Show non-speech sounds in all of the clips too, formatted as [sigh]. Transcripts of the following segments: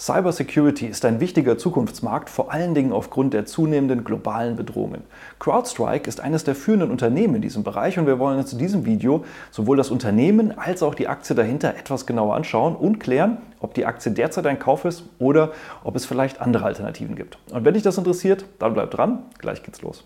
Cybersecurity ist ein wichtiger Zukunftsmarkt, vor allen Dingen aufgrund der zunehmenden globalen Bedrohungen. CrowdStrike ist eines der führenden Unternehmen in diesem Bereich und wir wollen uns in diesem Video sowohl das Unternehmen als auch die Aktie dahinter etwas genauer anschauen und klären, ob die Aktie derzeit ein Kauf ist oder ob es vielleicht andere Alternativen gibt. Und wenn dich das interessiert, dann bleib dran, gleich geht's los.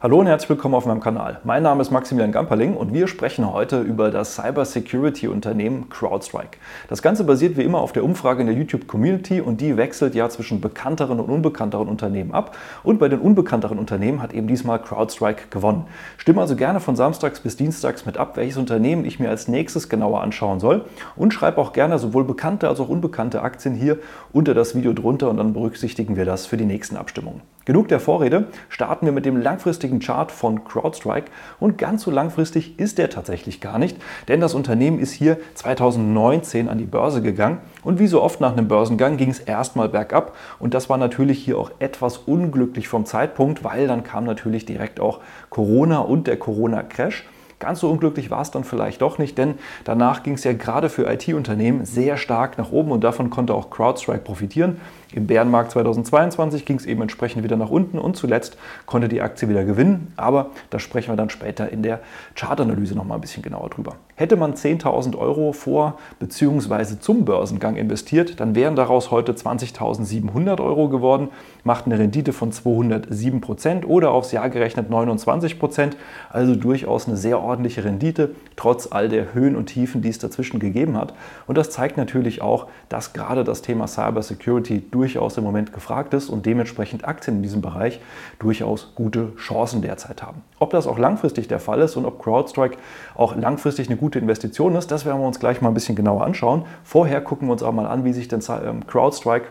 Hallo und herzlich willkommen auf meinem Kanal. Mein Name ist Maximilian Gamperling und wir sprechen heute über das Cybersecurity-Unternehmen CrowdStrike. Das Ganze basiert wie immer auf der Umfrage in der YouTube-Community und die wechselt ja zwischen bekannteren und unbekannteren Unternehmen ab. Und bei den unbekannteren Unternehmen hat eben diesmal CrowdStrike gewonnen. Stimme also gerne von Samstags bis Dienstags mit ab, welches Unternehmen ich mir als nächstes genauer anschauen soll. Und schreibe auch gerne sowohl bekannte als auch unbekannte Aktien hier unter das Video drunter und dann berücksichtigen wir das für die nächsten Abstimmungen. Genug der Vorrede, starten wir mit dem langfristigen Chart von CrowdStrike und ganz so langfristig ist der tatsächlich gar nicht, denn das Unternehmen ist hier 2019 an die Börse gegangen und wie so oft nach einem Börsengang ging es erstmal bergab und das war natürlich hier auch etwas unglücklich vom Zeitpunkt, weil dann kam natürlich direkt auch Corona und der Corona-Crash. Ganz so unglücklich war es dann vielleicht doch nicht, denn danach ging es ja gerade für IT-Unternehmen sehr stark nach oben und davon konnte auch CrowdStrike profitieren. Im Bärenmarkt 2022 ging es eben entsprechend wieder nach unten und zuletzt konnte die Aktie wieder gewinnen, aber da sprechen wir dann später in der Chartanalyse nochmal ein bisschen genauer drüber. Hätte man 10.000 Euro vor bzw. zum Börsengang investiert, dann wären daraus heute 20.700 Euro geworden, macht eine Rendite von 207 Prozent oder aufs Jahr gerechnet 29 Prozent, also durchaus eine sehr ordentliche Rendite, trotz all der Höhen und Tiefen, die es dazwischen gegeben hat. Und das zeigt natürlich auch, dass gerade das Thema Cybersecurity durchaus im Moment gefragt ist und dementsprechend Aktien in diesem Bereich durchaus gute Chancen derzeit haben. Ob das auch langfristig der Fall ist und ob CrowdStrike auch langfristig eine gute Investition ist, das werden wir uns gleich mal ein bisschen genauer anschauen. Vorher gucken wir uns auch mal an, wie sich denn ähm, CrowdStrike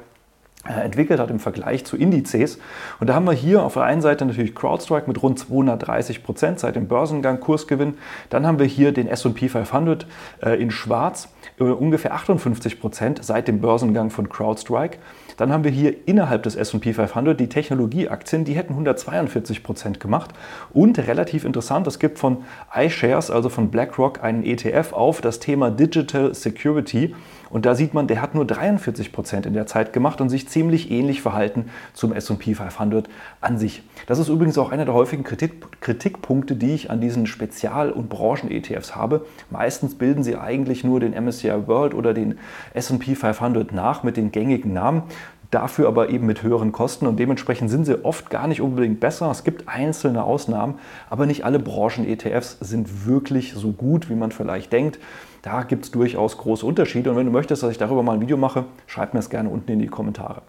äh, entwickelt hat im Vergleich zu Indizes. Und da haben wir hier auf der einen Seite natürlich CrowdStrike mit rund 230 Prozent seit dem Börsengang Kursgewinn. Dann haben wir hier den S&P 500 äh, in schwarz, äh, ungefähr 58 Prozent seit dem Börsengang von CrowdStrike. Dann haben wir hier innerhalb des S&P 500 die Technologieaktien, die hätten 142 Prozent gemacht. Und relativ interessant, es gibt von iShares, also von BlackRock, einen ETF auf das Thema Digital Security. Und da sieht man, der hat nur 43 Prozent in der Zeit gemacht und sich ziemlich ähnlich verhalten zum SP 500 an sich. Das ist übrigens auch einer der häufigen Kritik Kritikpunkte, die ich an diesen Spezial- und Branchen-ETFs habe. Meistens bilden sie eigentlich nur den MSCI World oder den SP 500 nach mit den gängigen Namen dafür aber eben mit höheren Kosten und dementsprechend sind sie oft gar nicht unbedingt besser. Es gibt einzelne Ausnahmen, aber nicht alle Branchen-ETFs sind wirklich so gut, wie man vielleicht denkt. Da gibt es durchaus große Unterschiede und wenn du möchtest, dass ich darüber mal ein Video mache, schreib mir es gerne unten in die Kommentare.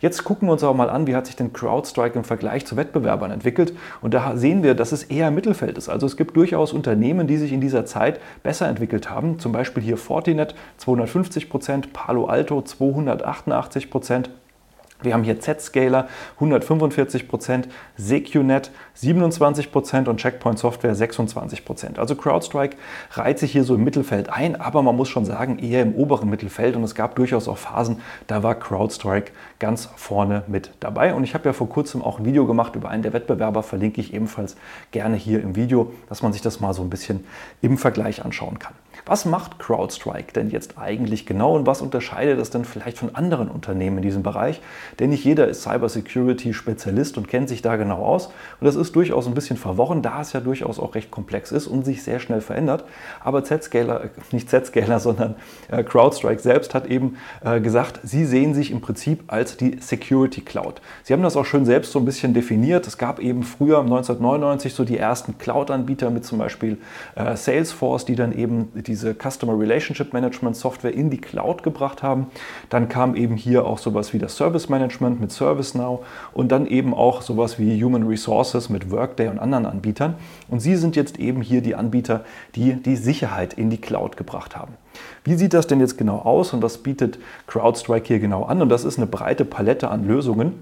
Jetzt gucken wir uns aber mal an, wie hat sich denn CrowdStrike im Vergleich zu Wettbewerbern entwickelt und da sehen wir, dass es eher Mittelfeld ist. Also es gibt durchaus Unternehmen, die sich in dieser Zeit besser entwickelt haben, zum Beispiel hier Fortinet 250 Prozent, Palo Alto 288 Prozent, wir haben hier Z-Scaler 145%, SecuNet 27% und Checkpoint Software 26%. Also CrowdStrike reiht sich hier so im Mittelfeld ein, aber man muss schon sagen, eher im oberen Mittelfeld. Und es gab durchaus auch Phasen, da war CrowdStrike ganz vorne mit dabei. Und ich habe ja vor kurzem auch ein Video gemacht über einen der Wettbewerber, verlinke ich ebenfalls gerne hier im Video, dass man sich das mal so ein bisschen im Vergleich anschauen kann. Was macht CrowdStrike denn jetzt eigentlich genau und was unterscheidet es denn vielleicht von anderen Unternehmen in diesem Bereich? Denn nicht jeder ist Cybersecurity-Spezialist und kennt sich da genau aus. Und das ist durchaus ein bisschen verworren, da es ja durchaus auch recht komplex ist und sich sehr schnell verändert. Aber Z-Scaler, äh, nicht Z-Scaler, [laughs] sondern äh, CrowdStrike selbst hat eben äh, gesagt, sie sehen sich im Prinzip als die Security Cloud. Sie haben das auch schön selbst so ein bisschen definiert. Es gab eben früher 1999 so die ersten Cloud-Anbieter mit zum Beispiel Salesforce, die dann eben die diese Customer Relationship Management Software in die Cloud gebracht haben. Dann kam eben hier auch sowas wie das Service Management mit ServiceNow und dann eben auch sowas wie Human Resources mit Workday und anderen Anbietern. Und sie sind jetzt eben hier die Anbieter, die die Sicherheit in die Cloud gebracht haben. Wie sieht das denn jetzt genau aus und was bietet CrowdStrike hier genau an? Und das ist eine breite Palette an Lösungen.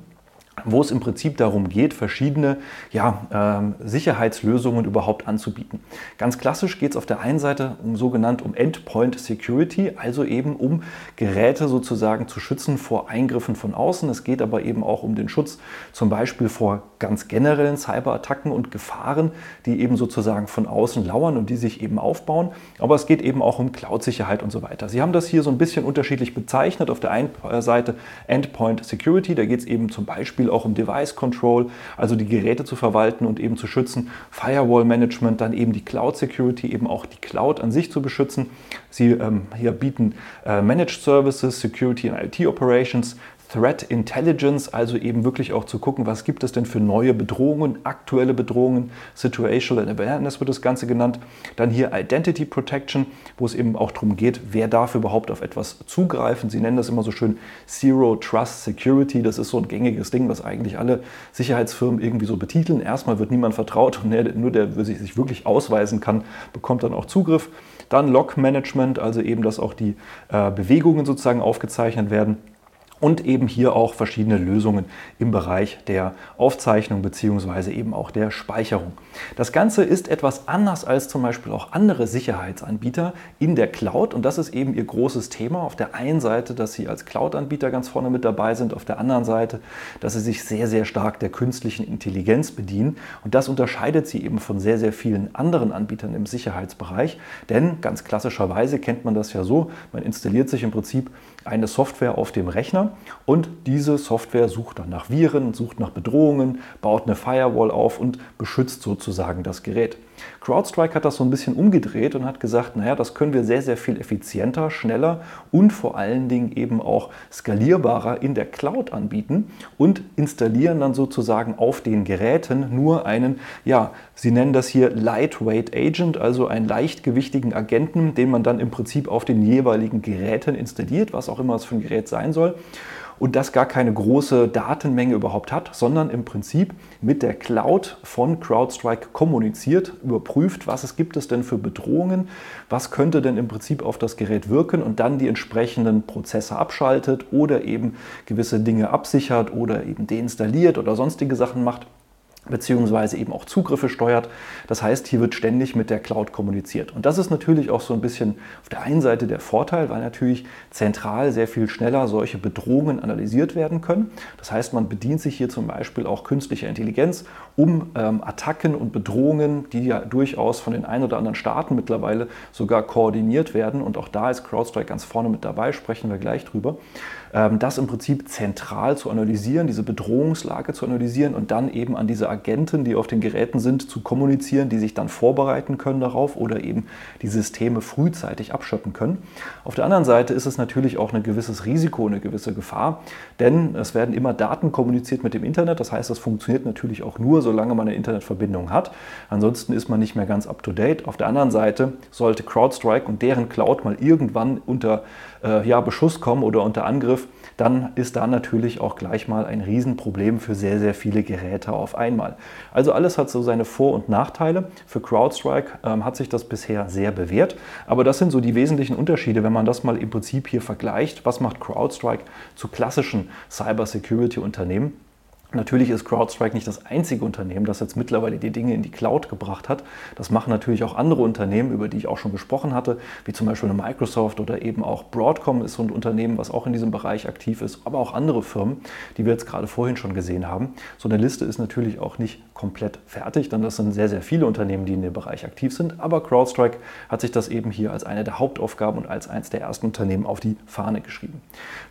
Wo es im Prinzip darum geht, verschiedene ja, ähm, Sicherheitslösungen überhaupt anzubieten. Ganz klassisch geht es auf der einen Seite um sogenannt um Endpoint Security, also eben um Geräte sozusagen zu schützen vor Eingriffen von außen. Es geht aber eben auch um den Schutz zum Beispiel vor ganz generellen Cyberattacken und Gefahren, die eben sozusagen von außen lauern und die sich eben aufbauen. Aber es geht eben auch um Cloud-Sicherheit und so weiter. Sie haben das hier so ein bisschen unterschiedlich bezeichnet. Auf der einen Seite Endpoint Security, da geht es eben zum Beispiel auch um Device Control, also die Geräte zu verwalten und eben zu schützen. Firewall Management, dann eben die Cloud Security, eben auch die Cloud an sich zu beschützen. Sie ähm, hier bieten äh, Managed Services, Security and IT Operations, Threat Intelligence, also eben wirklich auch zu gucken, was gibt es denn für neue Bedrohungen, aktuelle Bedrohungen, Situational Awareness wird das Ganze genannt. Dann hier Identity Protection, wo es eben auch darum geht, wer darf überhaupt auf etwas zugreifen. Sie nennen das immer so schön Zero Trust Security. Das ist so ein gängiges Ding, was eigentlich alle Sicherheitsfirmen irgendwie so betiteln. Erstmal wird niemand vertraut und nur der, der sich wirklich ausweisen kann, bekommt dann auch Zugriff. Dann Log Management, also eben, dass auch die äh, Bewegungen sozusagen aufgezeichnet werden und eben hier auch verschiedene Lösungen im Bereich der Aufzeichnung bzw. eben auch der Speicherung. Das Ganze ist etwas anders als zum Beispiel auch andere Sicherheitsanbieter in der Cloud und das ist eben ihr großes Thema. Auf der einen Seite, dass sie als Cloud-Anbieter ganz vorne mit dabei sind, auf der anderen Seite, dass sie sich sehr, sehr stark der künstlichen Intelligenz bedienen und das unterscheidet sie eben von sehr, sehr vielen anderen Anbietern im Sicherheitsbereich, denn ganz klassischerweise kennt man das ja so, man installiert sich im Prinzip eine Software auf dem Rechner und diese Software sucht dann nach Viren, sucht nach Bedrohungen, baut eine Firewall auf und beschützt sozusagen das Gerät. CrowdStrike hat das so ein bisschen umgedreht und hat gesagt, naja, das können wir sehr, sehr viel effizienter, schneller und vor allen Dingen eben auch skalierbarer in der Cloud anbieten und installieren dann sozusagen auf den Geräten nur einen, ja, sie nennen das hier Lightweight Agent, also einen leichtgewichtigen Agenten, den man dann im Prinzip auf den jeweiligen Geräten installiert, was auch immer es für ein Gerät sein soll und das gar keine große Datenmenge überhaupt hat, sondern im Prinzip mit der Cloud von CrowdStrike kommuniziert, überprüft, was es gibt es denn für Bedrohungen, was könnte denn im Prinzip auf das Gerät wirken und dann die entsprechenden Prozesse abschaltet oder eben gewisse Dinge absichert oder eben deinstalliert oder sonstige Sachen macht beziehungsweise eben auch Zugriffe steuert. Das heißt, hier wird ständig mit der Cloud kommuniziert. Und das ist natürlich auch so ein bisschen auf der einen Seite der Vorteil, weil natürlich zentral sehr viel schneller solche Bedrohungen analysiert werden können. Das heißt, man bedient sich hier zum Beispiel auch künstlicher Intelligenz, um ähm, Attacken und Bedrohungen, die ja durchaus von den ein oder anderen Staaten mittlerweile sogar koordiniert werden. Und auch da ist CrowdStrike ganz vorne mit dabei, sprechen wir gleich drüber. Ähm, das im Prinzip zentral zu analysieren, diese Bedrohungslage zu analysieren und dann eben an diese Agenten, die auf den Geräten sind, zu kommunizieren, die sich dann vorbereiten können darauf oder eben die Systeme frühzeitig abschöpfen können. Auf der anderen Seite ist es natürlich auch ein gewisses Risiko, eine gewisse Gefahr, denn es werden immer Daten kommuniziert mit dem Internet. Das heißt, das funktioniert natürlich auch nur, solange man eine Internetverbindung hat. Ansonsten ist man nicht mehr ganz up-to-date. Auf der anderen Seite sollte CrowdStrike und deren Cloud mal irgendwann unter äh, ja, Beschuss kommen oder unter Angriff, dann ist da natürlich auch gleich mal ein Riesenproblem für sehr, sehr viele Geräte auf einmal. Also alles hat so seine Vor- und Nachteile. Für CrowdStrike ähm, hat sich das bisher sehr bewährt, aber das sind so die wesentlichen Unterschiede, wenn man das mal im Prinzip hier vergleicht. Was macht CrowdStrike zu klassischen Cybersecurity-Unternehmen? Natürlich ist CrowdStrike nicht das einzige Unternehmen, das jetzt mittlerweile die Dinge in die Cloud gebracht hat. Das machen natürlich auch andere Unternehmen, über die ich auch schon gesprochen hatte, wie zum Beispiel eine Microsoft oder eben auch Broadcom ist so ein Unternehmen, was auch in diesem Bereich aktiv ist, aber auch andere Firmen, die wir jetzt gerade vorhin schon gesehen haben. So eine Liste ist natürlich auch nicht komplett fertig, denn das sind sehr, sehr viele Unternehmen, die in dem Bereich aktiv sind. Aber CrowdStrike hat sich das eben hier als eine der Hauptaufgaben und als eines der ersten Unternehmen auf die Fahne geschrieben.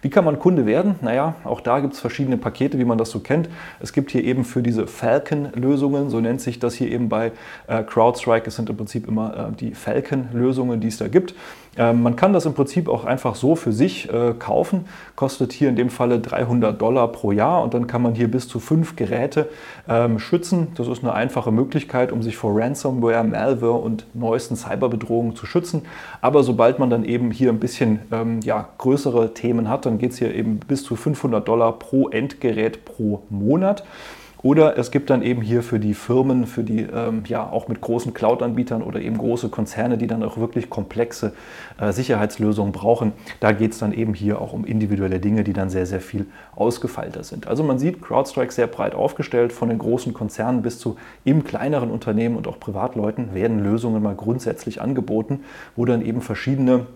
Wie kann man Kunde werden? Naja, auch da gibt es verschiedene Pakete, wie man das so kennt. Es gibt hier eben für diese Falcon-Lösungen, so nennt sich das hier eben bei äh, CrowdStrike, es sind im Prinzip immer äh, die Falcon-Lösungen, die es da gibt. Ähm, man kann das im Prinzip auch einfach so für sich äh, kaufen, kostet hier in dem Falle 300 Dollar pro Jahr und dann kann man hier bis zu fünf Geräte ähm, schützen. Das ist eine einfache Möglichkeit, um sich vor Ransomware, Malware und neuesten Cyberbedrohungen zu schützen. Aber sobald man dann eben hier ein bisschen ähm, ja, größere Themen hat, dann geht es hier eben bis zu 500 Dollar pro Endgerät pro Monat. Oder es gibt dann eben hier für die Firmen, für die ähm, ja auch mit großen Cloud-Anbietern oder eben große Konzerne, die dann auch wirklich komplexe äh, Sicherheitslösungen brauchen, da geht es dann eben hier auch um individuelle Dinge, die dann sehr, sehr viel ausgefeilter sind. Also man sieht CrowdStrike sehr breit aufgestellt, von den großen Konzernen bis zu eben kleineren Unternehmen und auch Privatleuten werden Lösungen mal grundsätzlich angeboten, wo dann eben verschiedene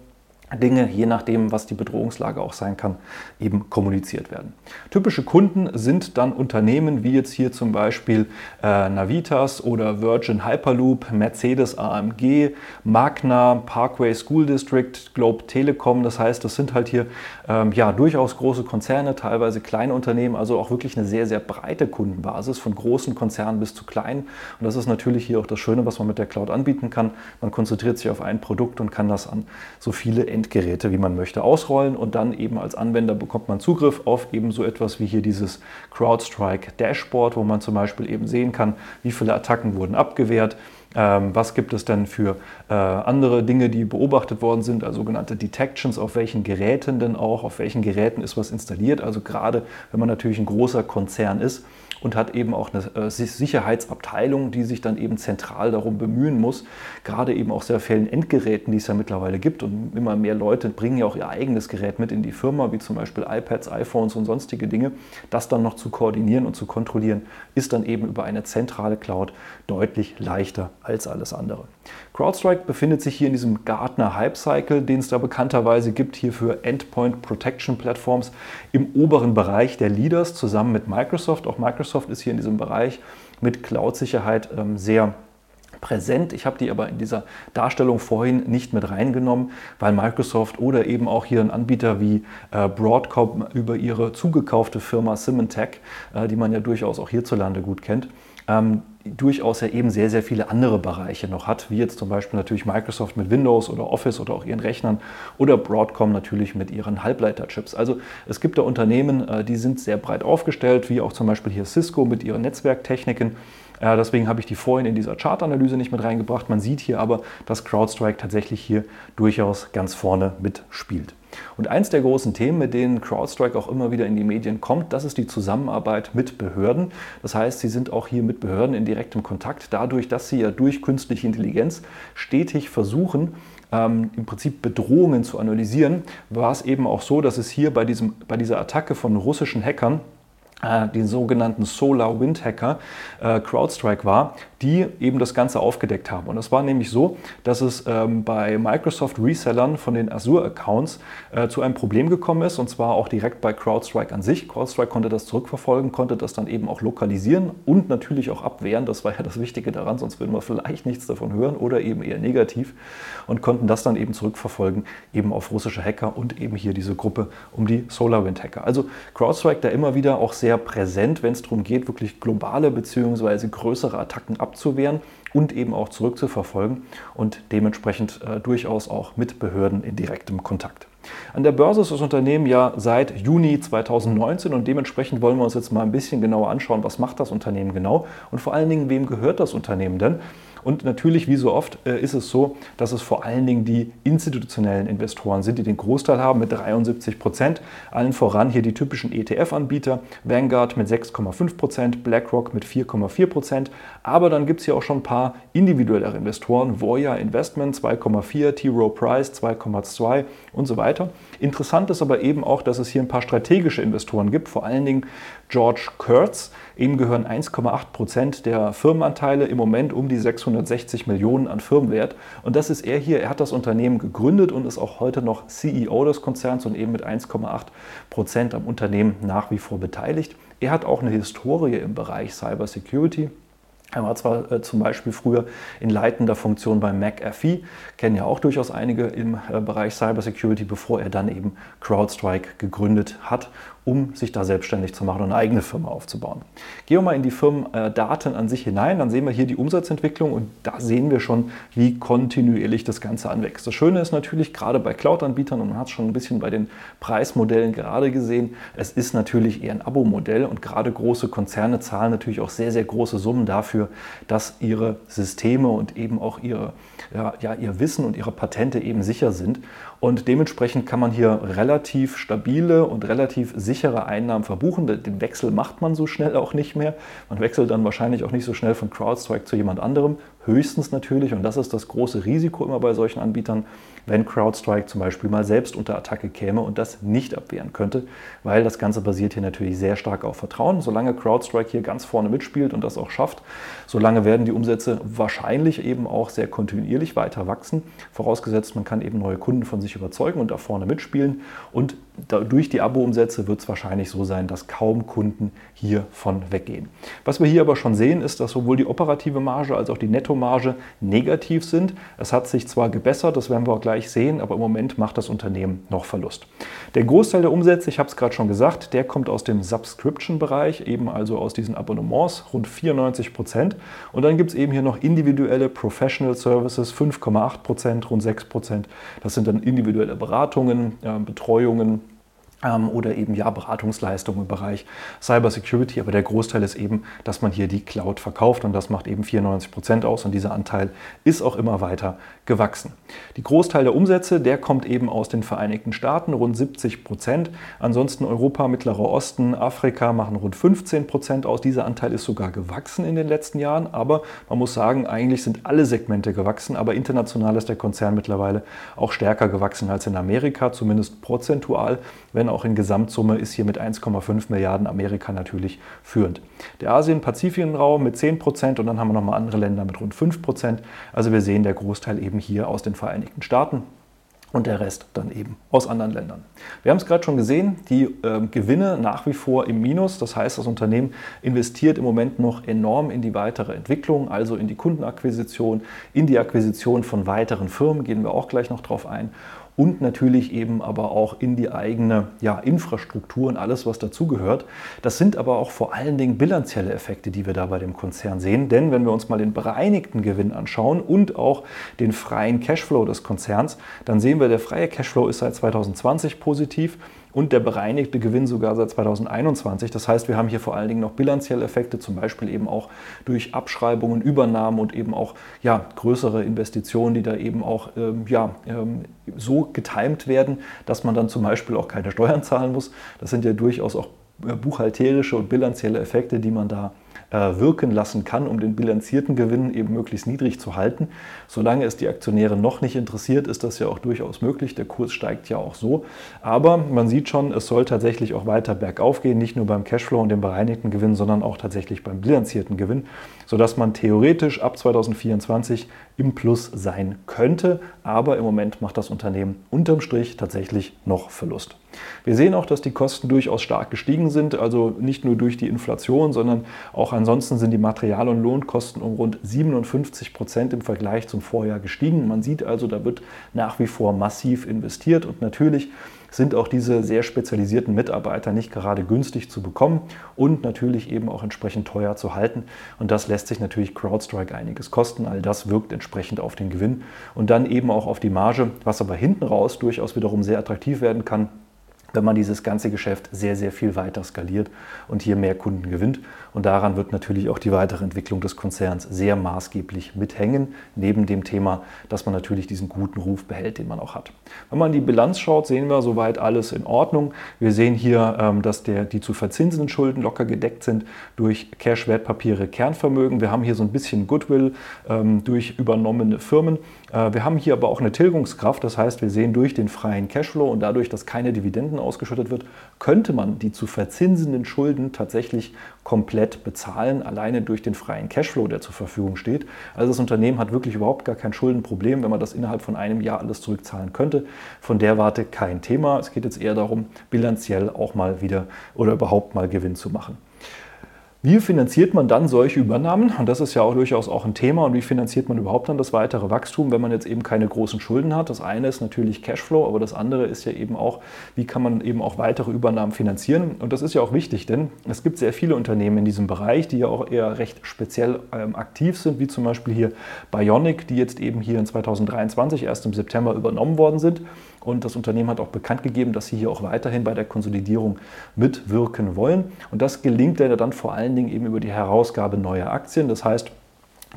Dinge, je nachdem, was die Bedrohungslage auch sein kann, eben kommuniziert werden. Typische Kunden sind dann Unternehmen wie jetzt hier zum Beispiel äh, Navitas oder Virgin Hyperloop, Mercedes AMG, Magna, Parkway School District, Globe Telecom. Das heißt, das sind halt hier ähm, ja durchaus große Konzerne, teilweise kleine Unternehmen, also auch wirklich eine sehr, sehr breite Kundenbasis von großen Konzernen bis zu kleinen. Und das ist natürlich hier auch das Schöne, was man mit der Cloud anbieten kann. Man konzentriert sich auf ein Produkt und kann das an so viele Endgeräte, wie man möchte, ausrollen und dann eben als Anwender bekommt man Zugriff auf eben so etwas wie hier dieses CrowdStrike Dashboard, wo man zum Beispiel eben sehen kann, wie viele Attacken wurden abgewehrt, ähm, was gibt es denn für äh, andere Dinge, die beobachtet worden sind, also sogenannte Detections, auf welchen Geräten denn auch, auf welchen Geräten ist was installiert. Also gerade wenn man natürlich ein großer Konzern ist, und hat eben auch eine äh, Sicherheitsabteilung, die sich dann eben zentral darum bemühen muss, gerade eben auch sehr vielen Endgeräten, die es ja mittlerweile gibt und immer mehr Leute bringen ja auch ihr eigenes Gerät mit in die Firma, wie zum Beispiel iPads, iPhones und sonstige Dinge, das dann noch zu koordinieren und zu kontrollieren, ist dann eben über eine zentrale Cloud deutlich leichter als alles andere. CrowdStrike befindet sich hier in diesem Gartner Hype Cycle, den es da bekannterweise gibt, hier für Endpoint Protection Platforms im oberen Bereich der Leaders zusammen mit Microsoft. Auch Microsoft ist hier in diesem Bereich mit Cloud-Sicherheit ähm, sehr präsent. Ich habe die aber in dieser Darstellung vorhin nicht mit reingenommen, weil Microsoft oder eben auch hier ein Anbieter wie äh, Broadcom über ihre zugekaufte Firma Symantec, äh, die man ja durchaus auch hierzulande gut kennt, ähm, durchaus ja eben sehr, sehr viele andere Bereiche noch hat, wie jetzt zum Beispiel natürlich Microsoft mit Windows oder Office oder auch ihren Rechnern oder Broadcom natürlich mit ihren Halbleiterchips. Also es gibt da Unternehmen, äh, die sind sehr breit aufgestellt, wie auch zum Beispiel hier Cisco mit ihren Netzwerktechniken. Äh, deswegen habe ich die vorhin in dieser Chartanalyse nicht mit reingebracht. Man sieht hier aber, dass CrowdStrike tatsächlich hier durchaus ganz vorne mitspielt. Und eins der großen Themen, mit denen CrowdStrike auch immer wieder in die Medien kommt, das ist die Zusammenarbeit mit Behörden. Das heißt, sie sind auch hier mit Behörden in direktem Kontakt, dadurch, dass sie ja durch künstliche Intelligenz stetig versuchen, ähm, im Prinzip Bedrohungen zu analysieren, war es eben auch so, dass es hier bei, diesem, bei dieser Attacke von russischen Hackern die sogenannten Solar Wind Hacker, äh, CrowdStrike war, die eben das Ganze aufgedeckt haben. Und es war nämlich so, dass es ähm, bei Microsoft Resellern von den Azure-Accounts äh, zu einem Problem gekommen ist, und zwar auch direkt bei CrowdStrike an sich. CrowdStrike konnte das zurückverfolgen, konnte das dann eben auch lokalisieren und natürlich auch abwehren. Das war ja das Wichtige daran, sonst würden wir vielleicht nichts davon hören oder eben eher negativ und konnten das dann eben zurückverfolgen, eben auf russische Hacker und eben hier diese Gruppe um die SolarWind Hacker. Also CrowdStrike da immer wieder auch sehr präsent, wenn es darum geht, wirklich globale bzw. größere Attacken abzuwehren und eben auch zurückzuverfolgen und dementsprechend äh, durchaus auch mit Behörden in direktem Kontakt. An der Börse ist das Unternehmen ja seit Juni 2019 und dementsprechend wollen wir uns jetzt mal ein bisschen genauer anschauen, was macht das Unternehmen genau und vor allen Dingen, wem gehört das Unternehmen denn? Und natürlich, wie so oft, äh, ist es so, dass es vor allen Dingen die institutionellen Investoren sind, die den Großteil haben mit 73 Prozent. Allen voran hier die typischen ETF-Anbieter, Vanguard mit 6,5 Prozent, BlackRock mit 4,4 Prozent. Aber dann gibt es hier auch schon ein paar individuellere Investoren, Voya Investment 2,4, T. Rowe Price 2,2 und so weiter. Interessant ist aber eben auch, dass es hier ein paar strategische Investoren gibt, vor allen Dingen George Kurtz. Ihm gehören 1,8 Prozent der Firmenanteile im Moment um die 660 Millionen an Firmenwert. Und das ist er hier. Er hat das Unternehmen gegründet und ist auch heute noch CEO des Konzerns und eben mit 1,8 Prozent am Unternehmen nach wie vor beteiligt. Er hat auch eine Historie im Bereich Cybersecurity. Er war zwar äh, zum Beispiel früher in leitender Funktion bei McAfee, kennen ja auch durchaus einige im äh, Bereich Cybersecurity, bevor er dann eben CrowdStrike gegründet hat um sich da selbstständig zu machen und eine eigene Firma aufzubauen. Gehen wir mal in die Firmendaten an sich hinein, dann sehen wir hier die Umsatzentwicklung und da sehen wir schon, wie kontinuierlich das Ganze anwächst. Das Schöne ist natürlich, gerade bei Cloud-Anbietern, und man hat es schon ein bisschen bei den Preismodellen gerade gesehen, es ist natürlich eher ein Abo-Modell und gerade große Konzerne zahlen natürlich auch sehr, sehr große Summen dafür, dass ihre Systeme und eben auch ihre, ja, ja, ihr Wissen und ihre Patente eben sicher sind. Und dementsprechend kann man hier relativ stabile und relativ sichere Einnahmen verbuchen. Den Wechsel macht man so schnell auch nicht mehr. Man wechselt dann wahrscheinlich auch nicht so schnell von CrowdStrike zu jemand anderem. Höchstens natürlich, und das ist das große Risiko immer bei solchen Anbietern, wenn CrowdStrike zum Beispiel mal selbst unter Attacke käme und das nicht abwehren könnte, weil das Ganze basiert hier natürlich sehr stark auf Vertrauen. Solange CrowdStrike hier ganz vorne mitspielt und das auch schafft, solange werden die Umsätze wahrscheinlich eben auch sehr kontinuierlich weiter wachsen, vorausgesetzt man kann eben neue Kunden von sich überzeugen und da vorne mitspielen und durch die Abo-Umsätze wird es wahrscheinlich so sein, dass kaum Kunden hiervon weggehen. Was wir hier aber schon sehen, ist, dass sowohl die operative Marge als auch die Nettomarge negativ sind. Es hat sich zwar gebessert, das werden wir auch gleich sehen, aber im Moment macht das Unternehmen noch Verlust. Der Großteil der Umsätze, ich habe es gerade schon gesagt, der kommt aus dem Subscription-Bereich, eben also aus diesen Abonnements, rund 94 Prozent. Und dann gibt es eben hier noch individuelle Professional Services, 5,8 Prozent, rund 6 Prozent. Das sind dann individuelle Beratungen, Betreuungen, oder eben ja Beratungsleistungen im Bereich Cyber Security. Aber der Großteil ist eben, dass man hier die Cloud verkauft und das macht eben 94 Prozent aus und dieser Anteil ist auch immer weiter gewachsen. Die Großteil der Umsätze, der kommt eben aus den Vereinigten Staaten, rund 70 Prozent. Ansonsten Europa, Mittlerer Osten, Afrika machen rund 15 Prozent aus. Dieser Anteil ist sogar gewachsen in den letzten Jahren, aber man muss sagen, eigentlich sind alle Segmente gewachsen, aber international ist der Konzern mittlerweile auch stärker gewachsen als in Amerika, zumindest prozentual, wenn auch in Gesamtsumme ist hier mit 1,5 Milliarden Amerika natürlich führend. Der Asien-Pazifik-Raum mit 10 Prozent und dann haben wir nochmal andere Länder mit rund 5 Prozent. Also wir sehen der Großteil eben hier aus den Vereinigten Staaten und der Rest dann eben aus anderen Ländern. Wir haben es gerade schon gesehen, die äh, Gewinne nach wie vor im Minus. Das heißt, das Unternehmen investiert im Moment noch enorm in die weitere Entwicklung, also in die Kundenakquisition, in die Akquisition von weiteren Firmen, gehen wir auch gleich noch drauf ein und natürlich eben aber auch in die eigene ja, Infrastruktur und alles, was dazugehört. Das sind aber auch vor allen Dingen bilanzielle Effekte, die wir da bei dem Konzern sehen. Denn wenn wir uns mal den bereinigten Gewinn anschauen und auch den freien Cashflow des Konzerns, dann sehen wir, der freie Cashflow ist seit 2020 positiv und der bereinigte Gewinn sogar seit 2021. Das heißt, wir haben hier vor allen Dingen noch bilanzielle Effekte, zum Beispiel eben auch durch Abschreibungen, Übernahmen und eben auch ja, größere Investitionen, die da eben auch ähm, ja, ähm, so getimt werden, dass man dann zum Beispiel auch keine Steuern zahlen muss. Das sind ja durchaus auch äh, buchhalterische und bilanzielle Effekte, die man da wirken lassen kann, um den bilanzierten Gewinn eben möglichst niedrig zu halten. Solange es die Aktionäre noch nicht interessiert, ist das ja auch durchaus möglich. Der Kurs steigt ja auch so. Aber man sieht schon, es soll tatsächlich auch weiter bergauf gehen, nicht nur beim Cashflow und dem bereinigten Gewinn, sondern auch tatsächlich beim bilanzierten Gewinn, sodass man theoretisch ab 2024 im Plus sein könnte. Aber im Moment macht das Unternehmen unterm Strich tatsächlich noch Verlust. Wir sehen auch, dass die Kosten durchaus stark gestiegen sind, also nicht nur durch die Inflation, sondern auch ansonsten sind die Material- und Lohnkosten um rund 57 Prozent im Vergleich zum Vorjahr gestiegen. Man sieht also, da wird nach wie vor massiv investiert und natürlich sind auch diese sehr spezialisierten Mitarbeiter nicht gerade günstig zu bekommen und natürlich eben auch entsprechend teuer zu halten. Und das lässt sich natürlich CrowdStrike einiges kosten. All das wirkt entsprechend auf den Gewinn und dann eben auch auf die Marge, was aber hinten raus durchaus wiederum sehr attraktiv werden kann wenn man dieses ganze Geschäft sehr, sehr viel weiter skaliert und hier mehr Kunden gewinnt. Und daran wird natürlich auch die weitere Entwicklung des Konzerns sehr maßgeblich mithängen, neben dem Thema, dass man natürlich diesen guten Ruf behält, den man auch hat. Wenn man die Bilanz schaut, sehen wir soweit alles in Ordnung. Wir sehen hier, ähm, dass der, die zu verzinsenden Schulden locker gedeckt sind durch Cash, Wertpapiere, Kernvermögen. Wir haben hier so ein bisschen Goodwill ähm, durch übernommene Firmen. Äh, wir haben hier aber auch eine Tilgungskraft, das heißt, wir sehen durch den freien Cashflow und dadurch, dass keine Dividenden ausgeschüttet wird, könnte man die zu verzinsenden Schulden tatsächlich komplett bezahlen, alleine durch den freien Cashflow, der zur Verfügung steht. Also das Unternehmen hat wirklich überhaupt gar kein Schuldenproblem, wenn man das innerhalb von einem Jahr alles zurückzahlen könnte. Von der Warte kein Thema. Es geht jetzt eher darum, bilanziell auch mal wieder oder überhaupt mal Gewinn zu machen. Wie finanziert man dann solche Übernahmen? Und das ist ja auch durchaus auch ein Thema. Und wie finanziert man überhaupt dann das weitere Wachstum, wenn man jetzt eben keine großen Schulden hat? Das eine ist natürlich Cashflow, aber das andere ist ja eben auch, wie kann man eben auch weitere Übernahmen finanzieren? Und das ist ja auch wichtig, denn es gibt sehr viele Unternehmen in diesem Bereich, die ja auch eher recht speziell ähm, aktiv sind, wie zum Beispiel hier Bionic, die jetzt eben hier in 2023 erst im September übernommen worden sind. Und das Unternehmen hat auch bekannt gegeben, dass sie hier auch weiterhin bei der Konsolidierung mitwirken wollen. Und das gelingt ja dann vor allen Dingen eben über die Herausgabe neuer Aktien. Das heißt,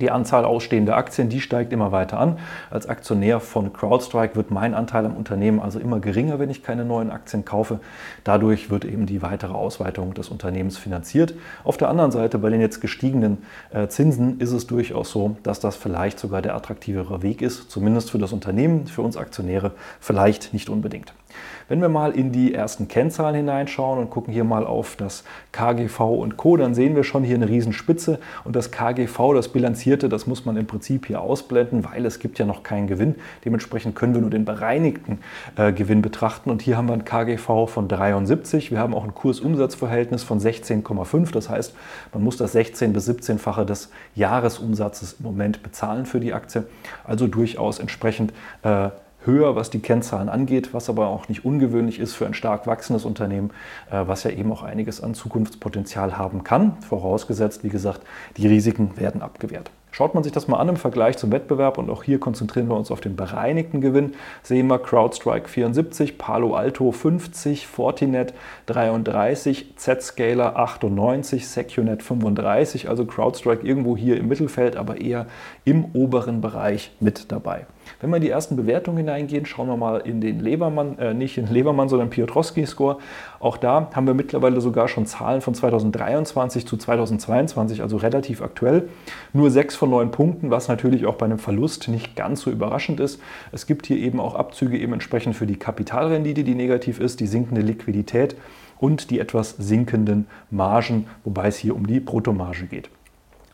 Die Anzahl ausstehender Aktien, die steigt immer weiter an. Als Aktionär von CrowdStrike wird mein Anteil am Unternehmen also immer geringer, wenn ich keine neuen Aktien kaufe. Dadurch wird eben die weitere Ausweitung des Unternehmens finanziert. Auf der anderen Seite, bei den jetzt gestiegenen äh, Zinsen, ist es durchaus so, dass das vielleicht sogar der attraktivere Weg ist, zumindest für das Unternehmen, für uns Aktionäre vielleicht nicht unbedingt. Wenn wir mal in die ersten Kennzahlen hineinschauen und gucken hier mal auf das KGV und Co., dann sehen wir schon hier eine Riesenspitze und das KGV, das Bilanzierte, das muss man im Prinzip hier ausblenden, weil es gibt ja noch keinen Gewinn. Dementsprechend können wir nur den bereinigten äh, Gewinn betrachten und hier haben wir ein KGV von 73. Wir haben auch ein Kursumsatzverhältnis von 16,5. Das heißt, man muss das 16 bis 17-fache des Jahresumsatzes im Moment bezahlen für die Aktie. Also durchaus entsprechend äh, höher, was die Kennzahlen angeht, was aber auch nicht ungewöhnlich ist für ein stark wachsendes Unternehmen, äh, was ja eben auch einiges an Zukunftspotenzial haben kann, vorausgesetzt, wie gesagt, die Risiken werden abgewehrt. Schaut man sich das mal an im Vergleich zum Wettbewerb und auch hier konzentrieren wir uns auf den bereinigten Gewinn, sehen wir CrowdStrike 74, Palo Alto 50, Fortinet 33, Zscaler 98, Secunet 35, also CrowdStrike irgendwo hier im Mittelfeld, aber eher im oberen Bereich mit dabei. Wenn wir in die ersten Bewertungen hineingehen, schauen wir mal in den Lebermann, äh, nicht in Lebermann, sondern Piotrowski-Score. Auch da haben wir mittlerweile sogar schon Zahlen von 2023 zu 2022, also relativ aktuell. Nur sechs von neun Punkten, was natürlich auch bei einem Verlust nicht ganz so überraschend ist. Es gibt hier eben auch Abzüge eben entsprechend für die Kapitalrendite, die negativ ist, die sinkende Liquidität und die etwas sinkenden Margen, wobei es hier um die Bruttomarge geht.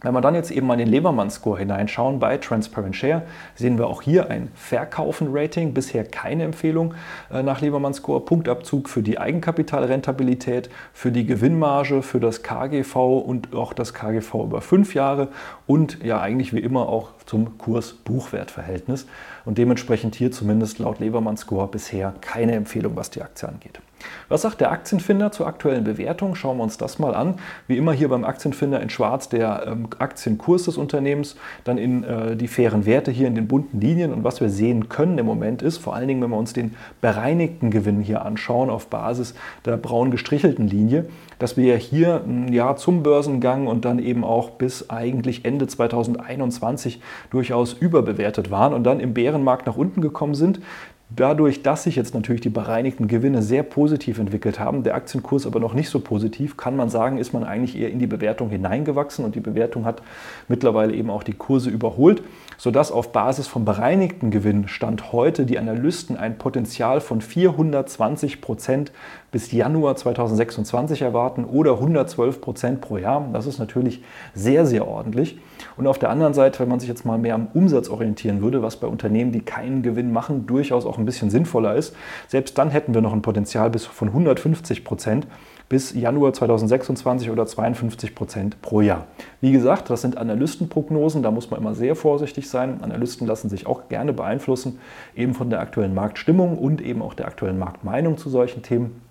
Wenn wir dann jetzt eben mal in den Lebermann-Score hineinschauen bei Transparent Share, sehen wir auch hier ein Verkaufen-Rating, bisher keine Empfehlung äh, nach Lebermann-Score, Punktabzug für die Eigenkapitalrentabilität, für die Gewinnmarge, für das KGV und auch das KGV über fünf Jahre und ja eigentlich wie immer auch zum Kurs-Buchwert-Verhältnis und dementsprechend hier zumindest laut Lebermann-Score bisher keine Empfehlung, was die Aktie angeht. Was sagt der Aktienfinder zur aktuellen Bewertung? Schauen wir uns das mal an. Wie immer hier beim Aktienfinder in schwarz der ähm, Aktienkurs des Unternehmens, dann in äh, die fairen Werte hier in den bunten Linien. Und was wir sehen können im Moment ist, vor allen Dingen, wenn wir uns den bereinigten Gewinn hier anschauen auf Basis der braun gestrichelten Linie, dass wir hier ein Jahr zum Börsengang und dann eben auch bis eigentlich Ende 2021 durchaus überbewertet waren und dann im Bärenmarkt nach unten gekommen sind. Dadurch, dass sich jetzt natürlich die bereinigten Gewinne sehr positiv entwickelt haben, der Aktienkurs aber noch nicht so positiv, kann man sagen, ist man eigentlich eher in die Bewertung hineingewachsen und die Bewertung hat mittlerweile eben auch die Kurse überholt, sodass auf Basis vom bereinigten Gewinn Stand heute die Analysten ein Potenzial von 420 Prozent bis Januar 2026 erwarten oder 112 Prozent pro Jahr. Das ist natürlich sehr, sehr ordentlich. Und auf der anderen Seite, wenn man sich jetzt mal mehr am Umsatz orientieren würde, was bei Unternehmen, die keinen Gewinn machen, durchaus auch ein bisschen sinnvoller ist, selbst dann hätten wir noch ein Potenzial bis von 150 Prozent bis Januar 2026 oder 52 Prozent pro Jahr. Wie gesagt, das sind Analystenprognosen, da muss man immer sehr vorsichtig sein. Analysten lassen sich auch gerne beeinflussen, eben von der aktuellen Marktstimmung und eben auch der aktuellen Marktmeinung zu solchen Themen.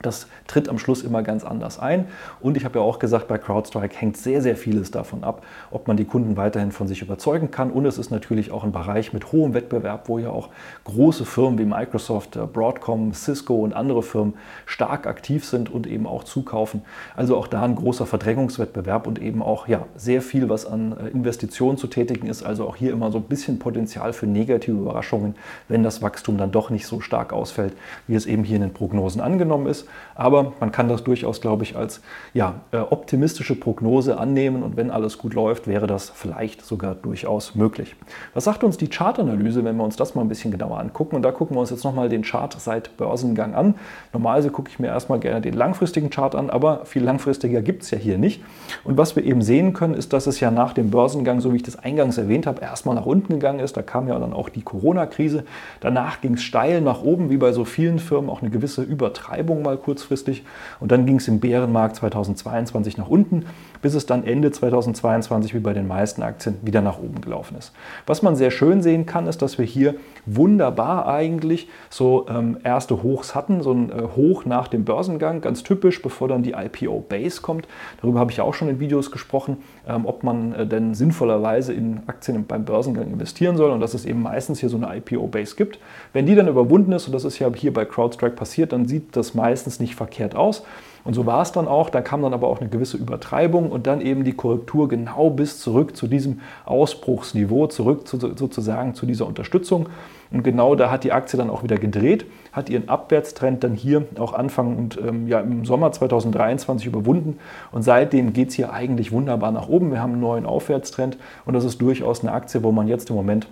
Das tritt am Schluss immer ganz anders ein. Und ich habe ja auch gesagt, bei CrowdStrike hängt sehr, sehr vieles davon ab, ob man die Kunden weiterhin von sich überzeugen kann. Und es ist natürlich auch ein Bereich mit hohem Wettbewerb, wo ja auch große Firmen wie Microsoft, äh, Broadcom, Cisco und andere Firmen stark aktiv sind und eben auch zukaufen. Also auch da ein großer Verdrängungswettbewerb und eben auch ja, sehr viel, was an äh, Investitionen zu tätigen ist. Also auch hier immer so ein bisschen Potenzial für negative Überraschungen, wenn das Wachstum dann doch nicht so stark ausfällt, wie es eben hier in den Prognosen angenommen ist. Aber man kann das durchaus, glaube ich, als ja, äh, optimistische Prognose annehmen und wenn alles gut läuft, wäre das vielleicht sogar durchaus möglich. Was sagt uns die Chartanalyse, wenn wir uns das mal ein bisschen genauer angucken? Und da gucken wir uns jetzt nochmal den Chart seit Börsengang an. Normalerweise gucke ich mir erstmal gerne den langfristigen Chart an, aber viel langfristiger gibt es ja hier nicht. Und was wir eben sehen können, ist, dass es ja nach dem Börsengang, so wie ich das eingangs erwähnt habe, erstmal nach unten gegangen ist. Da kam ja dann auch die Corona-Krise. Danach ging es steil nach oben, wie bei so vielen Firmen, auch eine gewisse Übertreibung mal kurzfristig. Und dann ging es im Bärenmarkt 2022 nach unten, bis es dann Ende 2022 wie bei den meisten Aktien wieder nach oben gelaufen ist. Was man sehr schön sehen kann, ist, dass wir hier wunderbar eigentlich so ähm, erste Hochs hatten, so ein äh, Hoch nach dem Börsengang, ganz typisch, bevor dann die IPO Base kommt. Darüber habe ich ja auch schon in Videos gesprochen, ähm, ob man äh, denn sinnvollerweise in Aktien beim Börsengang investieren soll und dass es eben meistens hier so eine IPO Base gibt. Wenn die dann überwunden ist, und das ist ja hier bei CrowdStrike passiert, dann sieht das meistens nicht verkehrt aus. Und so war es dann auch. Da kam dann aber auch eine gewisse Übertreibung und dann eben die Korrektur genau bis zurück zu diesem Ausbruchsniveau, zurück zu, sozusagen zu dieser Unterstützung. Und genau da hat die Aktie dann auch wieder gedreht, hat ihren Abwärtstrend dann hier auch Anfang und ähm, ja, im Sommer 2023 überwunden. Und seitdem geht es hier eigentlich wunderbar nach oben. Wir haben einen neuen Aufwärtstrend und das ist durchaus eine Aktie, wo man jetzt im Moment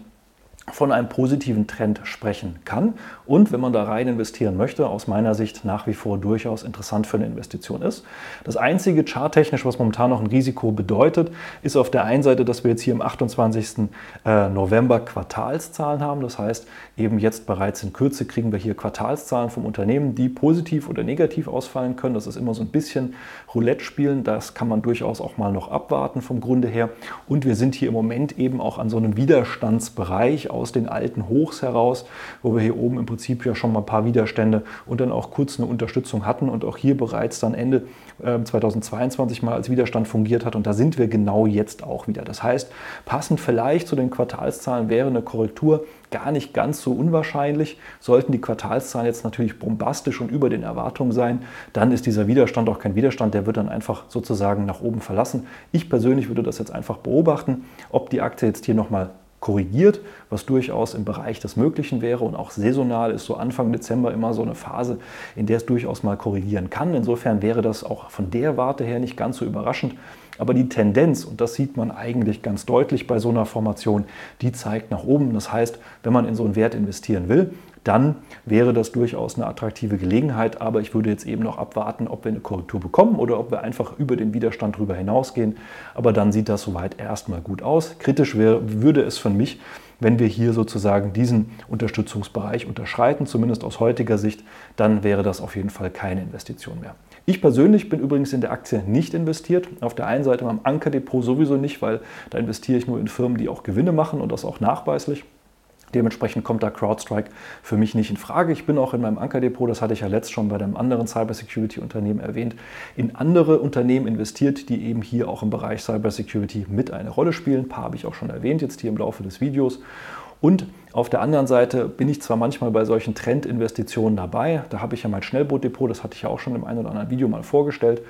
von einem positiven Trend sprechen kann und wenn man da rein investieren möchte, aus meiner Sicht nach wie vor durchaus interessant für eine Investition ist. Das einzige charttechnisch, was momentan noch ein Risiko bedeutet, ist auf der einen Seite, dass wir jetzt hier am 28. Äh, November Quartalszahlen haben. Das heißt, eben jetzt bereits in Kürze kriegen wir hier Quartalszahlen vom Unternehmen, die positiv oder negativ ausfallen können. Das ist immer so ein bisschen Roulette spielen. Das kann man durchaus auch mal noch abwarten vom Grunde her. Und wir sind hier im Moment eben auch an so einem Widerstandsbereich aus den alten Hochs heraus, wo wir hier oben im Prinzip ja schon mal ein paar Widerstände und dann auch kurz eine Unterstützung hatten und auch hier bereits dann Ende 2022 ähm, mal als Widerstand fungiert hat. Und da sind wir genau jetzt auch wieder. Das heißt, passend vielleicht zu den Quartalszahlen wäre eine Korrektur gar nicht ganz so unwahrscheinlich. Sollten die Quartalszahlen jetzt natürlich bombastisch und über den Erwartungen sein, dann ist dieser Widerstand auch kein Widerstand, der wird dann einfach sozusagen nach oben verlassen. Ich persönlich würde das jetzt einfach beobachten, ob die Aktie jetzt hier nochmal korrigiert, was durchaus im Bereich des Möglichen wäre und auch saisonal ist so Anfang Dezember immer so eine Phase, in der es durchaus mal korrigieren kann. Insofern wäre das auch von der Warte her nicht ganz so überraschend. Aber die Tendenz, und das sieht man eigentlich ganz deutlich bei so einer Formation, die zeigt nach oben. Das heißt, wenn man in so einen Wert investieren will, dann wäre das durchaus eine attraktive Gelegenheit. Aber ich würde jetzt eben noch abwarten, ob wir eine Korrektur bekommen oder ob wir einfach über den Widerstand drüber hinausgehen. Aber dann sieht das soweit erstmal gut aus. Kritisch wäre, würde es von mich, wenn wir hier sozusagen diesen Unterstützungsbereich unterschreiten, zumindest aus heutiger Sicht, dann wäre das auf jeden Fall keine Investition mehr. Ich persönlich bin übrigens in der Aktie nicht investiert. Auf der einen Seite beim Ankerdepot sowieso nicht, weil da investiere ich nur in Firmen, die auch Gewinne machen und das auch nachweislich. Dementsprechend kommt da CrowdStrike für mich nicht in Frage. Ich bin auch in meinem Ankerdepot, das hatte ich ja letzt schon bei einem anderen Cybersecurity-Unternehmen erwähnt, in andere Unternehmen investiert, die eben hier auch im Bereich Cybersecurity mit eine Rolle spielen. Ein paar habe ich auch schon erwähnt jetzt hier im Laufe des Videos. Und auf der anderen Seite bin ich zwar manchmal bei solchen Trendinvestitionen dabei, da habe ich ja mein Schnellbootdepot, das hatte ich ja auch schon im einen oder anderen Video mal vorgestellt.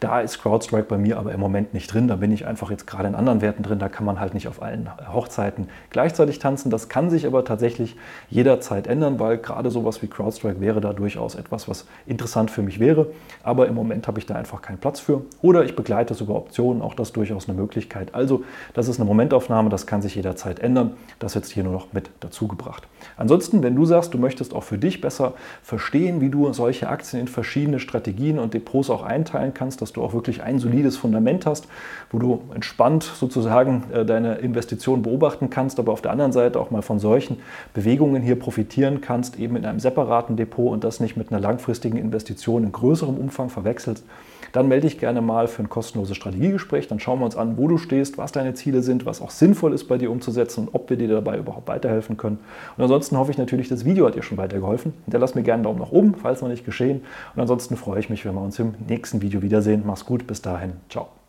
Da ist CrowdStrike bei mir aber im Moment nicht drin. Da bin ich einfach jetzt gerade in anderen Werten drin. Da kann man halt nicht auf allen Hochzeiten gleichzeitig tanzen. Das kann sich aber tatsächlich jederzeit ändern, weil gerade sowas wie CrowdStrike wäre da durchaus etwas, was interessant für mich wäre. Aber im Moment habe ich da einfach keinen Platz für. Oder ich begleite sogar Optionen, auch das durchaus eine Möglichkeit. Also das ist eine Momentaufnahme, das kann sich jederzeit ändern. Das jetzt hier nur noch mit dazu gebracht. Ansonsten, wenn du sagst, du möchtest auch für dich besser verstehen, wie du solche Aktien in verschiedene Strategien und Depots auch einteilen kannst, dass du auch wirklich ein solides Fundament hast, wo du entspannt sozusagen äh, deine Investition beobachten kannst, aber auf der anderen Seite auch mal von solchen Bewegungen hier profitieren kannst, eben in einem separaten Depot und das nicht mit einer langfristigen Investition in größerem Umfang verwechselst, dann melde dich gerne mal für ein kostenloses Strategiegespräch. Dann schauen wir uns an, wo du stehst, was deine Ziele sind, was auch sinnvoll ist bei dir umzusetzen und ob wir dir dabei überhaupt weiterhelfen können. Und ansonsten hoffe ich natürlich, das Video hat dir schon weitergeholfen. Hinterlass mir gerne einen Daumen nach oben, falls noch nicht geschehen. Und ansonsten freue ich mich, wenn wir uns im nächsten Video wiedersehen. Mach's gut, bis dahin. Ciao.